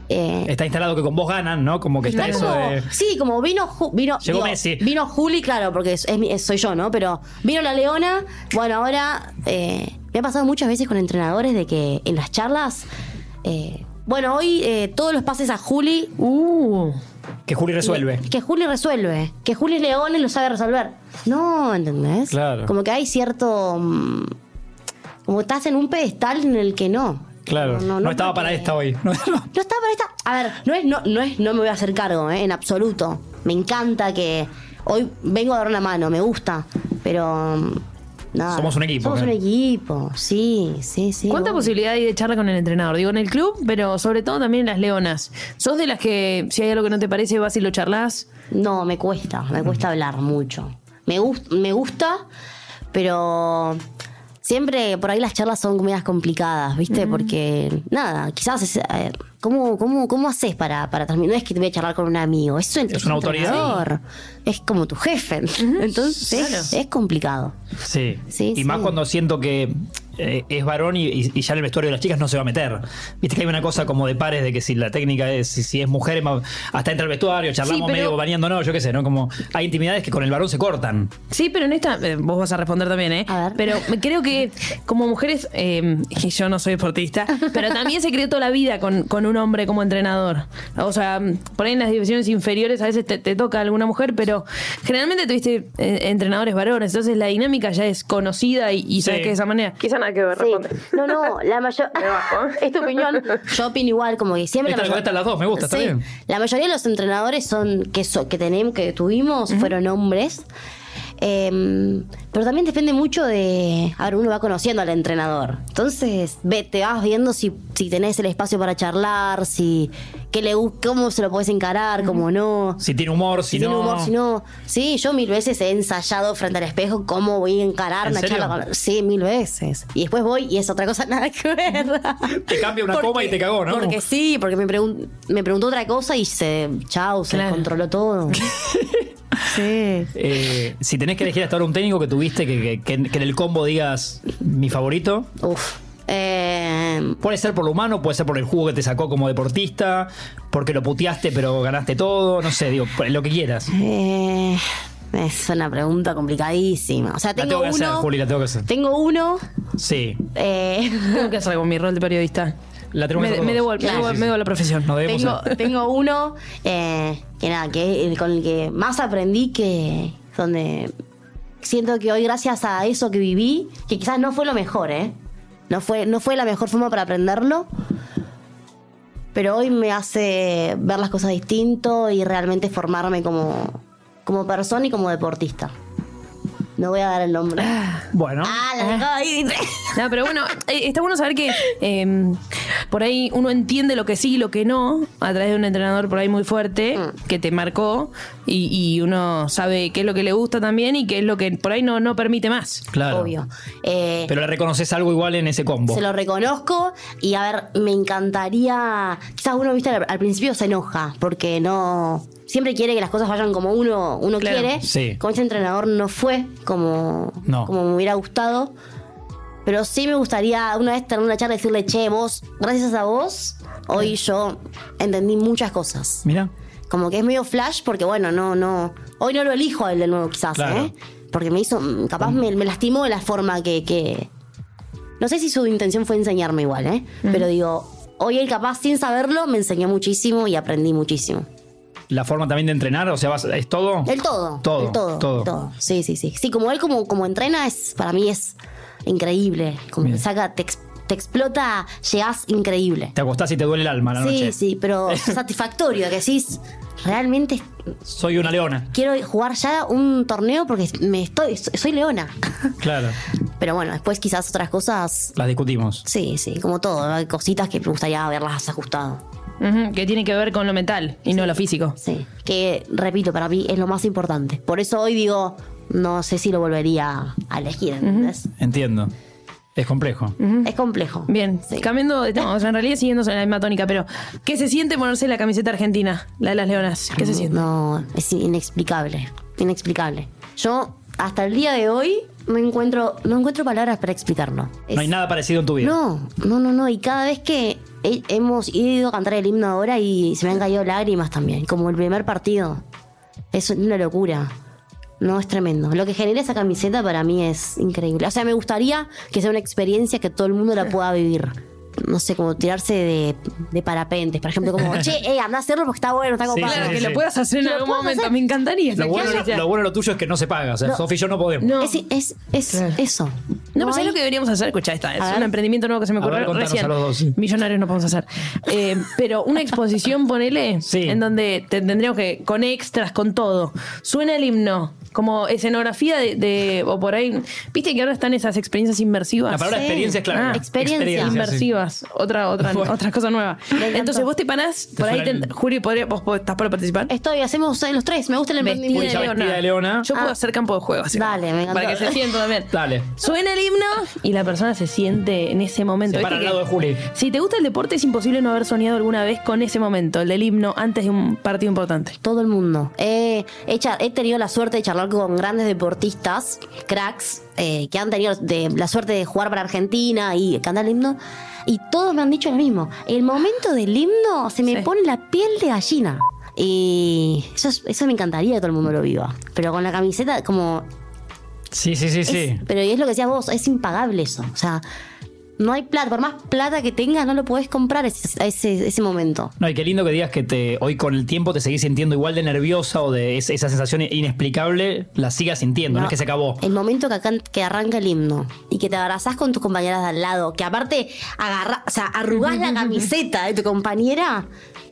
Eh, Está instalado que con vos ganan, ¿no? Como que está está eso como- de. Sí, como vino, Ju- vino, Llegó Messi. vino Juli, claro, porque es, es soy yo, ¿no? Pero vino la Leona, bueno, ahora eh, me ha pasado muchas veces con entrenadores de que en las charlas, eh, bueno, hoy todos los pases a Juli, Uh, Que Juli resuelve. que Juli resuelve, que Juli Leones lo sabe resolver. No, ¿entendés? Claro. Como que hay cierto... mm, como estás en un pedestal en el que no. Claro. No, estaba para esta hoy. No, [LAUGHS] no. no estaba para esta. A ver, no es, no, no es, no me voy a hacer cargo, ¿eh? en absoluto. Me encanta que hoy vengo a dar una mano, me gusta. Pero. mm, nada. Somos un equipo, Somos ¿eh? un equipo, sí, sí, sí. ¿Cuánta obvio. posibilidad hay de charla con el entrenador? Digo, en el club, pero sobre todo también en las leonas. ¿Sos de las que, si hay algo que no te parece, vas y lo charlas? No, me cuesta, me cuesta hablar mucho. Me, gust- me gusta, pero siempre por ahí las charlas son medias complicadas, ¿viste? Porque, nada, quizás es, ver, ¿cómo, cómo, cómo haces para, para terminar? No es que te voy a charlar con un amigo, es, un, Es una autoridad. entrenador, Es como tu jefe. Entonces, Claro. es complicado. Sí. Sí, y sí. más cuando siento que eh, es varón y, ya en el vestuario de las chicas no se va a meter. Viste que hay una cosa como de pares de que si la técnica es, si, si es mujer, hasta entra al vestuario, charlamos Sí, pero- medio bañando, no, yo qué sé, ¿no? Como hay intimidades que con el varón se cortan. Sí, pero en esta, eh, vos vas a responder también, ¿eh? A ver. Pero me- creo que como mujeres, eh, y yo no soy deportista, pero también se crió toda la vida con, con un hombre como entrenador. O sea, por ahí en las divisiones inferiores a veces te, te toca alguna mujer, pero generalmente tuviste eh, entrenadores varones, entonces la dinámica ya es conocida y, y sabes Sí. que de esa manera. Quizá nada que ver, Sí. responde. No, no, la mayor. [LAUGHS] [LAUGHS] es tu opinión. Yo opino igual, como que siempre. Esta la las dos, me gusta, está bien. La mayoría de los entrenadores son que, so- que tenemos, que tuvimos, fueron hombres. Eh, pero también depende mucho de. A ver, uno va conociendo al entrenador. Entonces, ve, te vas viendo si, si tenés el espacio para charlar, si. Qué le cómo se lo puedes encarar, cómo no. Si tiene humor, si, Si tiene no. humor, si no. Sí, yo mil veces he ensayado frente al espejo cómo voy a encarar ¿En una serio? charla con. Sí, mil veces. Y después voy y es otra cosa [LAUGHS] nada que ver. Te cambia una coma y te cagó, ¿no? Porque sí, porque me, pregun- me preguntó otra cosa y se. Chau, se Claro. controló todo. [LAUGHS] sí. Eh, si tenés que elegir hasta ahora un técnico que tuviste que, que- que- que en el combo digas mi favorito, Uf. Eh, puede ser por lo humano, puede ser por el jugo que te sacó como deportista, porque lo puteaste pero ganaste todo, no sé, digo, lo que quieras. eh, es una pregunta complicadísima. O sea, La tengo, tengo que uno. hacer, Juli, la tengo que hacer. Tengo uno. Sí, eh, Tengo que hacer con mi rol de periodista. la Me, que hacer me devuelvo, me Claro, sí, me devuelvo la profesión. Nos debemos tengo, tengo uno eh, que nada, que el- con el que más aprendí que donde siento que hoy gracias a eso que viví, que quizás no fue lo mejor, ¿eh? No fue, no fue la mejor forma para aprenderlo. Pero hoy me hace ver las cosas distinto y realmente formarme como, como persona y como deportista. No voy a dar el nombre. [SIGHS] Bueno, Ah, la dejó ahí. No, pero bueno, eh, está bueno saber que eh, por ahí uno entiende lo que sí y lo que no a través de un entrenador por ahí muy fuerte Mm. que te marcó y, y uno sabe qué es lo que le gusta también y qué es lo que por ahí no, no permite más. claro. Obvio. Eh, Pero le reconoces algo igual en ese combo. Se lo reconozco y a ver, me encantaría. Quizás uno, viste, al, al principio se enoja porque no. Siempre quiere que las cosas vayan como uno, uno Claro, quiere. sí. Con este entrenador no fue como, No. como me hubiera gustado. Pero sí me gustaría una vez tener una charla y decirle, che, vos, gracias a vos, hoy yo entendí muchas cosas. Mira, Como que es medio flash porque, bueno, no, no. Hoy no lo elijo a él de nuevo, quizás, Claro. ¿eh? Porque me hizo. Capaz me, me lastimó de la forma que, que. No sé si su intención fue enseñarme igual, ¿eh? Pero digo, hoy él capaz, sin saberlo, me enseñó muchísimo y aprendí muchísimo. La forma también de entrenar, o sea, vas- es todo. El todo. Todo, El todo. todo. Sí, sí, sí. Sí, como él como, como entrena, es, para mí es increíble. Como Bien. que saca, te, ex- te explota, llegás increíble. Te acostás y te duele el alma a la Sí, noche. sí, pero [LAUGHS] satisfactorio, que decís, realmente Soy una leona. quiero jugar ya un torneo porque me estoy, soy leona. [LAUGHS] Claro, Pero bueno, después quizás otras cosas, las discutimos. sí, sí, como todo, hay cositas que me gustaría haberlas ajustado. Que tiene que ver con lo mental y no lo físico. Sí, que repito, para mí es lo más importante. Por eso hoy digo, no sé si lo volvería a elegir, ¿entendés? Entiendo. Es complejo. Es complejo. Bien, Sí. cambiando de tema, o sea, en realidad siguiendo en la misma tónica, pero ¿qué se siente ponerse la camiseta argentina, la de las leonas? ¿Qué se siente? No, es inexplicable, inexplicable. Yo hasta el día de hoy no encuentro, no encuentro palabras para explicarlo. Es- No hay nada parecido en tu vida. No, no, no, no. Y cada vez que he- hemos ido a cantar el himno ahora y se me han caído lágrimas también, como el primer partido. Es una locura. No, es tremendo. Lo que genera esa camiseta para mí es increíble. O sea, me gustaría que sea una experiencia que todo el mundo la pueda vivir. No sé, como tirarse de, de parapentes, por ejemplo, como, [LAUGHS] che, eh, anda a hacerlo porque está bueno, está Sí, copado. Claro, sí, que sí. lo puedas hacer en algún momento, hacer. me encantaría. Lo bueno, lo bueno de lo tuyo es que no se paga. O sea, No. Sofi y yo no podemos. No. Es, es, es Claro. eso. No, pero ¿sabes hay- lo que deberíamos hacer? Escucha, esta es A un ver. emprendimiento nuevo que se me A ver, ocurrió contanos recién. a los dos, sí. Millonarios no podemos hacer. Eh, pero una [LAUGHS] exposición, ponele, Sí. en donde te- tendríamos que, con extras, con todo. Suena el himno, como escenografía de, de- o por ahí. Viste que ahora están esas experiencias inmersivas. La palabra Sí. experiencia es clave. Ah, experiencia. sí. inmersivas, otra, otra, Bueno. otra cosa nueva. Entonces vos te parás, por ahí, te- Juli, podría, vos, estás para participar. Estoy, hacemos los tres. Me gusta el emprendimiento. Ya vestida de leona. Yo puedo Ah. hacer campo de juego. así. Dale, me encantó. Para que se sienta también. Dale. Suena el himno y la persona se siente en ese momento. Se para ¿Viste al lado que- de Juli. Si te gusta el deporte, es imposible no haber soñado alguna vez con ese momento, el del himno, antes de un partido importante. Todo el mundo. He, he tenido la suerte de charlar con grandes deportistas, cracks, eh, que han tenido de- la suerte de jugar para Argentina y cantar el himno. Y todos me han dicho lo mismo. El momento del himno se me Sí. pone la piel de gallina. Y eso, es- eso me encantaría que todo el mundo lo viva. Pero con la camiseta, como. Sí, sí, sí, sí. pero y es lo que decías vos, es impagable eso. O sea, no hay plata. Por más plata que tengas, no lo podés comprar ese, ese, ese momento. No, y qué lindo que digas que te hoy con el tiempo te seguís sintiendo igual de nerviosa o de es- esa sensación inexplicable, la sigas sintiendo, no, No, es que se acabó. El momento que arranca el himno y que te abrazás con tus compañeras de al lado, que aparte agarra, o sea, arrugás la [LAUGHS] camiseta de tu compañera,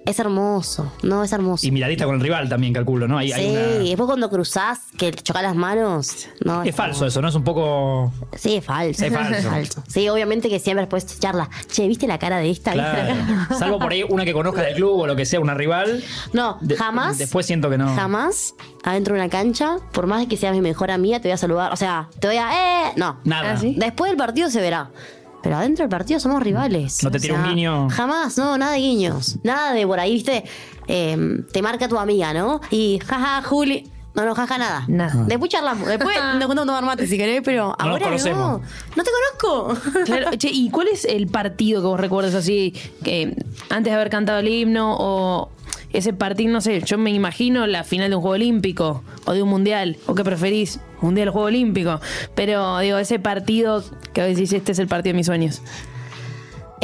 es hermoso. No, es hermoso. Y miradita con el rival también, calculo, ¿no? Hay, sí, hay una- y después cuando cruzás, que chocas las manos. No, Es falso eso, ¿no? Es un poco. Sí, es falso. Es falso. [LAUGHS] Sí, obviamente que siempre después charla. Che, ¿viste la cara de esta? [LAUGHS] Salvo por ahí una que conozca del club o lo que sea, una rival. No, De- jamás. Después siento que no. Jamás adentro de una cancha, por más que seas mi mejor amiga, te voy a saludar. O sea, te voy a. ¡Eh! No. Nada. ¿Ah, sí? Después del partido se verá. Pero adentro del partido somos rivales. No te O tira sea, un guiño. Jamás, no, nada de guiños. Nada de por ahí, viste. Eh, te marca tu amiga, ¿no? Y jaja, Juli. No, no, jaja, nada. Nada. Después charlamos. Después [LAUGHS] nos contamos tomar mate si querés, pero ahora no. No te conozco. Claro, [LAUGHS] che, ¿y cuál es el partido que vos recuerdas así, que antes de haber cantado el himno o ese partido, no sé, yo me imagino la final de un Juego Olímpico o de un Mundial, o qué preferís, Mundial o Juego Olímpico, pero digo, ese partido que vos decís, este es el partido de mis sueños.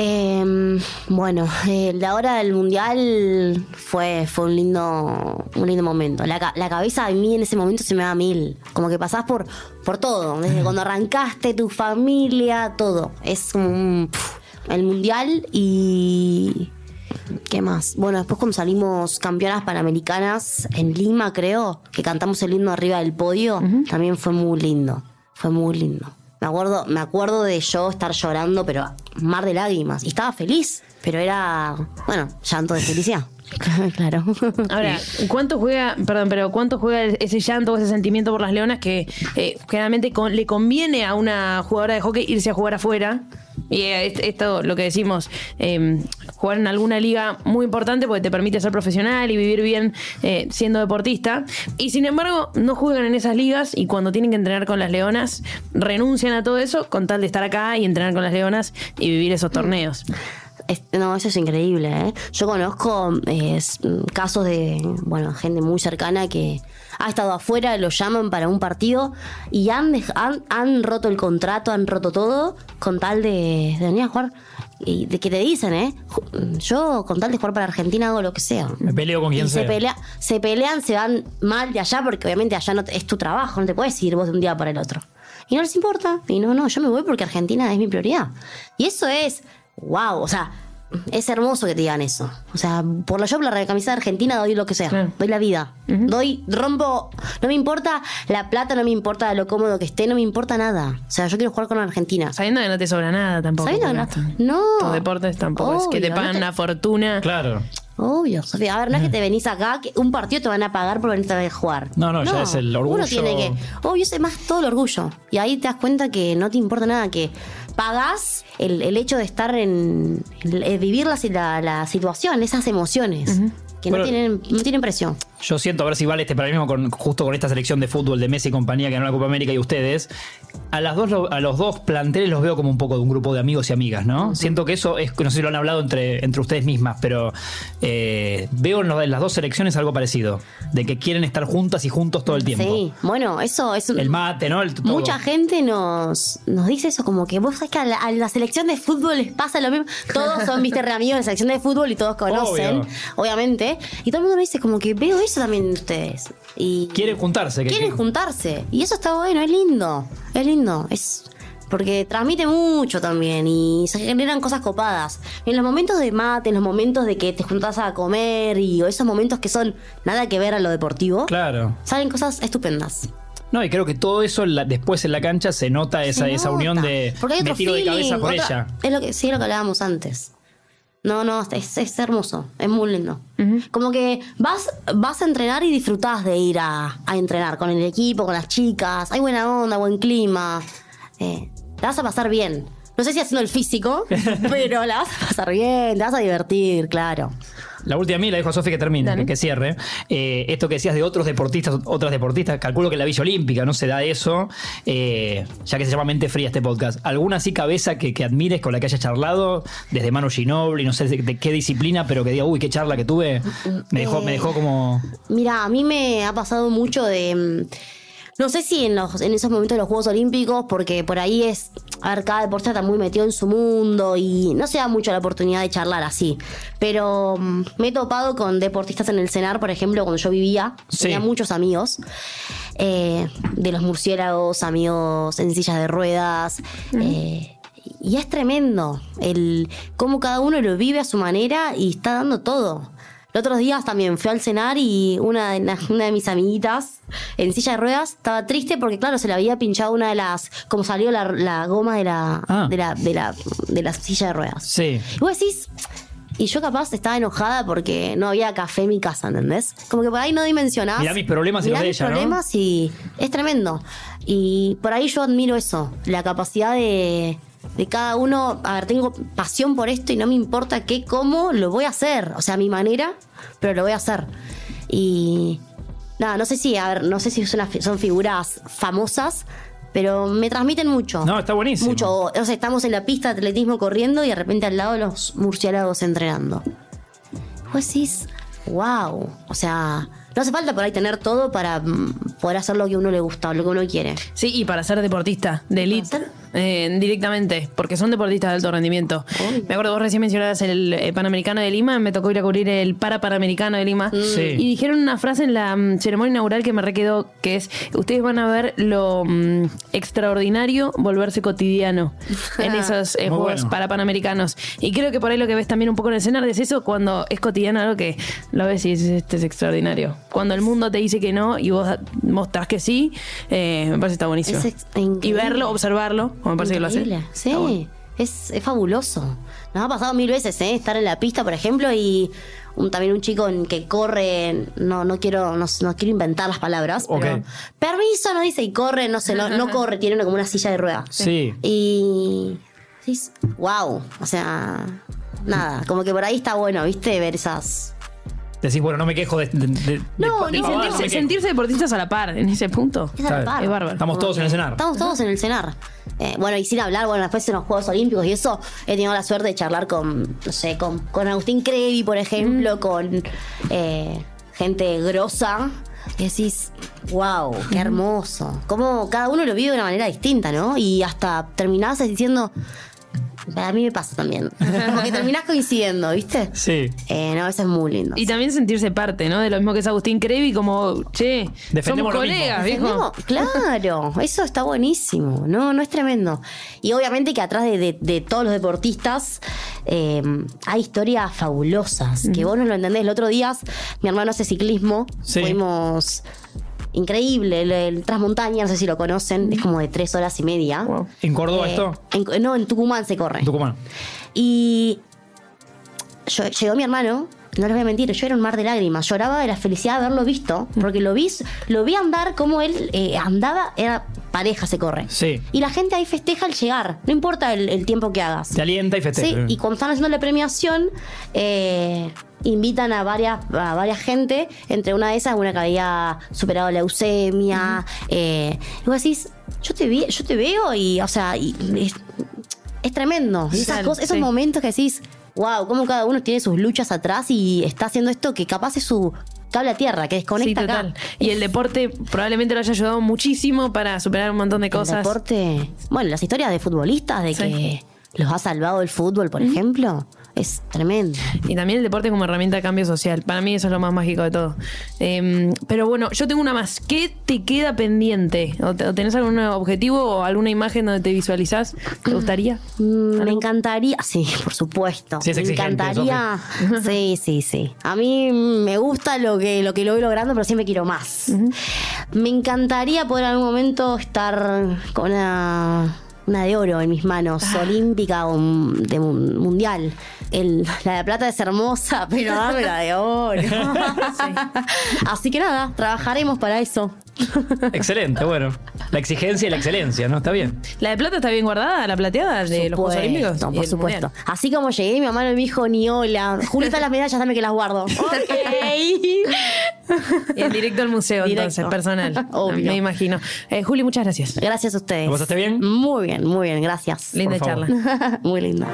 Eh, bueno, eh, la hora del mundial fue, fue un lindo un lindo momento. La, la cabeza a mí en ese momento se me da mil. Como que pasás por, por todo. Desde cuando arrancaste, tu familia, todo. Es un, el mundial y... ¿Qué más? Bueno, después cuando salimos campeonas panamericanas en Lima, creo, que cantamos el himno arriba del podio, también fue muy lindo. Fue muy lindo. Me acuerdo, me acuerdo de yo estar llorando, pero mar de lágrimas. Y estaba feliz, pero era, bueno, llanto de felicidad. [LAUGHS] claro. Ahora, ¿cuánto juega, perdón, pero cuánto juega ese llanto o ese sentimiento por las leonas que eh, generalmente con- le conviene a una jugadora de hockey irse a jugar afuera? Y eh, est- esto, lo que decimos, eh, jugar en alguna liga muy importante porque te permite ser profesional y vivir bien eh, siendo deportista. Y sin embargo, no juegan en esas ligas y cuando tienen que entrenar con las leonas, renuncian a todo eso con tal de estar acá y entrenar con las leonas y vivir esos torneos. No, eso es increíble, ¿eh? Yo conozco eh, casos de, bueno, gente muy cercana que ha estado afuera, lo llaman para un partido y han, han, han roto el contrato, han roto todo con tal de, de venir a jugar. Y de que te dicen, ¿eh? Yo con tal de jugar para Argentina hago lo que sea. Me peleo con quien y se, sea. pelea, se pelean, se van mal de allá porque obviamente allá no es tu trabajo, no te puedes ir vos de un día para el otro. Y no les importa. Y no, no, yo me voy porque Argentina es mi prioridad. Y eso es, wow, o sea, es hermoso que te digan eso. O sea, por la yo, por la camiseta de Argentina doy lo que sea. Claro. Doy la vida. Doy, rompo, no me importa la plata, no me importa lo cómodo que esté, no me importa nada. O sea, yo quiero jugar con Argentina. Sabiendo que no te sobra nada tampoco. Sabiendo que no- no. Deportes tampoco es que te pagan no te- una fortuna. Claro. Obvio, Sofía. A ver, no es que te venís acá, que un partido te van a pagar por venirte a jugar. No, no, ya es el orgullo. Uno tiene que. Obvio, es más todo el orgullo. Y ahí te das cuenta que no te importa nada, que pagás el, el hecho de estar en. el- vivir la, la, la situación, esas emociones. Que Bueno, no, tienen, no tienen precio. Yo siento, a ver si vale este paralelismo con, justo con esta selección de fútbol de Messi y compañía que ganó la Copa América y ustedes. A, las dos, a los dos planteles los veo como un poco de un grupo de amigos y amigas, ¿no? Siento que eso es, no sé si lo han hablado entre, entre ustedes mismas, pero eh, veo en, las dos selecciones algo parecido. De que quieren estar juntas y juntos todo el tiempo. Sí, bueno, eso es un- El mate, ¿no? El. Mucha gente nos, nos dice eso, como que vos sabés que a la, a la selección de fútbol les pasa lo mismo. Todos son, viste, amigos de la selección de fútbol y todos conocen, Obvio. obviamente. Y todo el mundo me dice, como que veo eso también en ustedes. Y Quieren juntarse. que- quieren juntarse. Y eso está bueno, es lindo. Es lindo. Es. Porque transmite mucho también y se generan cosas copadas. En los momentos de mate, en los momentos de que te juntás a comer y o esos momentos que son nada que ver a lo deportivo, Claro. salen cosas estupendas. No, y creo que todo eso la- después en la cancha se nota esa, Se esa unión de Porque hay otro tiro de cabeza por otra- ella. Es lo que, sí, lo que hablábamos antes. No, no, es, es hermoso, es muy lindo. Como que vas, vas a entrenar y disfrutás de ir a, a entrenar con el equipo, con las chicas. Hay buena onda, buen clima. Eh, la vas a pasar bien. No sé si haciendo el físico, [LAUGHS] pero la vas a pasar bien, te vas a divertir, claro. La última a mí la dejo a Sofi que termine, que, que cierre. Eh, esto que decías de otros deportistas, otras deportistas, calculo que en la Villa Olímpica no se da eso, eh, ya que se llama Mente Fría este podcast. ¿Alguna así cabeza que, que admires con la que hayas charlado? Desde Manu Ginobili, no sé de, de qué disciplina, pero que diga, uy, qué charla que tuve. Me dejó, me dejó como. Mira, a mí me ha pasado mucho de. No sé si en, los, en esos momentos de los Juegos Olímpicos, porque por ahí es. A ver, cada deportista está muy metido en su mundo y no se da mucho la oportunidad de charlar así. Pero mm, me he topado con deportistas en el cenar, por ejemplo, cuando yo vivía. Sí. Tenía muchos amigos. eh, de los murciélagos, amigos en sillas de ruedas. eh, y es tremendo el cómo cada uno lo vive a su manera y está dando todo. Los otros días también fui al cenar y una de, una de mis amiguitas en silla de ruedas estaba triste porque, claro, se le había pinchado una de las. como salió la, la goma de la, Ah. de, la, de, la, de la silla de ruedas. Sí. Y vos decís. Y yo capaz estaba enojada porque no había café en mi casa, ¿entendés? Como que por ahí no dimensionás. Mirá mis problemas y Mirá los de mis ella, ¿no? problemas y es tremendo. Y por ahí yo admiro eso, la capacidad de, de cada uno. A ver, tengo pasión por esto y no me importa qué, cómo, lo voy a hacer. O sea, a mi manera, pero lo voy a hacer. Y nada, no sé si, a ver, no sé si son, figuras famosas, pero me transmiten mucho. No, está buenísimo. Mucho. O sea, estamos en la pista de atletismo corriendo y de repente al lado los murciélagos entrenando. Vos decís, wow. O sea, no hace falta por ahí tener todo para mm, poder hacer lo que a uno le gusta, lo que uno quiere. Sí, y para ser deportista de elite eh, directamente, porque son deportistas de alto rendimiento. Me acuerdo, vos recién mencionabas el eh, Panamericano de Lima, me tocó ir a cubrir el Para Panamericano de Lima. Sí. Y dijeron una frase en la mm, ceremonia inaugural que me requedó, que es, ustedes van a ver lo mm, extraordinario volverse cotidiano [LAUGHS] en esos eh, Juegos bueno. para Panamericanos. Y creo que por ahí lo que ves también un poco en el cenar es eso, cuando es cotidiano algo que lo ves y dices, este es extraordinario. Cuando el mundo te dice que no y vos mostrás que sí, eh, me parece que está buenísimo. Es y verlo, observarlo, como me parece que lo hace. Bueno. Sí, es, es fabuloso. Nos ha pasado mil veces, ¿eh? Estar en la pista, por ejemplo, y un- también un chico en que corre, no, no quiero, no, no quiero inventar las palabras, pero permiso no dice y corre, no sé, no, no [LAUGHS] corre, tiene una- como una silla de ruedas. Sí. Y wow, o sea, nada, como que por ahí está bueno, ¿viste? Ver esas... Decís, bueno, no me quejo de. de- de- No, de ni sentirse- no sentirse, deportistas a la par en ese punto. Es, al bien. par. Es bárbaro. Estamos todos en el cenar. Estamos todos en el cenar. Eh, bueno, y sin hablar, bueno, después en los Juegos Olímpicos y eso, he tenido la suerte de charlar con, no sé, con, con Agustín Crevi, por ejemplo, Mm. con eh, gente grosa. Y decís, wow, qué hermoso. Como cada uno lo vive de una manera distinta, ¿no? Y hasta terminás diciendo, a mí me pasa también. [LAUGHS] Como que terminás coincidiendo, ¿viste? Sí. Eh, no, eso es muy lindo. Y también sentirse parte, ¿no? De lo mismo que es Agustín Crevi, como, che, Defendemos somos colegas, viejo. Claro, [LAUGHS] eso está buenísimo, no, no es tremendo. Y obviamente que atrás de, de- de todos los deportistas eh, hay historias fabulosas, que vos no lo entendés. El otro día mi hermano hace ciclismo, Sí. fuimos increíble, el, el Transmontaña, no sé si lo conocen, es como de tres horas y media. Wow. ¿En Córdoba Eh, esto? en- no, en Tucumán se corre. En Tucumán. Y yo- llegó mi hermano, no les voy a mentir, yo era un mar de lágrimas, lloraba de la felicidad de haberlo visto, porque lo vi, lo vi andar como él eh, andaba, era pareja se corre. Sí. Y la gente ahí festeja al llegar, no importa el, el tiempo que hagas. Te alienta y festeja. Sí, y cuando están haciendo la premiación, eh, invitan a varias, a varias gente, entre una de esas, una que había superado la leucemia. eh, y vos decís, yo te, vi, yo te veo y, o sea, y- es, es tremendo. Y esas Claro, cosas, esos sí. momentos que decís, wow, cómo cada uno tiene sus luchas atrás y está haciendo esto que capaz es su cable a tierra, que Sí, desconecta acá. total. Y el deporte probablemente lo haya ayudado muchísimo para superar un montón de El cosas. deporte, bueno, las historias de futbolistas de Sí. que los ha salvado el fútbol, por ejemplo, es tremendo. Y también el deporte como herramienta de cambio social. Para mí eso es lo más mágico de todo. Eh, pero bueno, yo tengo una más. ¿Qué te queda pendiente? ¿O te- o tenés algún objetivo o alguna imagen donde te visualizás? ¿Te gustaría? Mm, Me encantaría, sí, por supuesto. Sí, es me exigente, encantaría. Sí, sí, sí. A mí me gusta lo que, lo que lo voy logrando, pero siempre quiero más. Me encantaría poder en algún momento estar con una, una de oro en mis manos, Ah. olímpica o de mun- mundial. El- [LAUGHS] la de plata es hermosa, [LAUGHS] pero dame la de oro. Así que nada, trabajaremos para eso. Excelente, bueno. La exigencia y la excelencia, ¿no? Está bien. ¿La de plata está bien guardada? ¿La plateada de los Juegos Olímpicos? Y Por el supuesto. Mundial. Así como llegué, mi mamá no me dijo ni hola. Julieta, las medallas, dame que las guardo. [LAUGHS] Ok. Y en directo al museo, Directo. entonces, personal. Obvio. Me imagino. Eh, Juli, muchas gracias. Gracias a ustedes. ¿Lo pasaste bien? Muy bien, muy bien, gracias. Linda charla. Muy linda.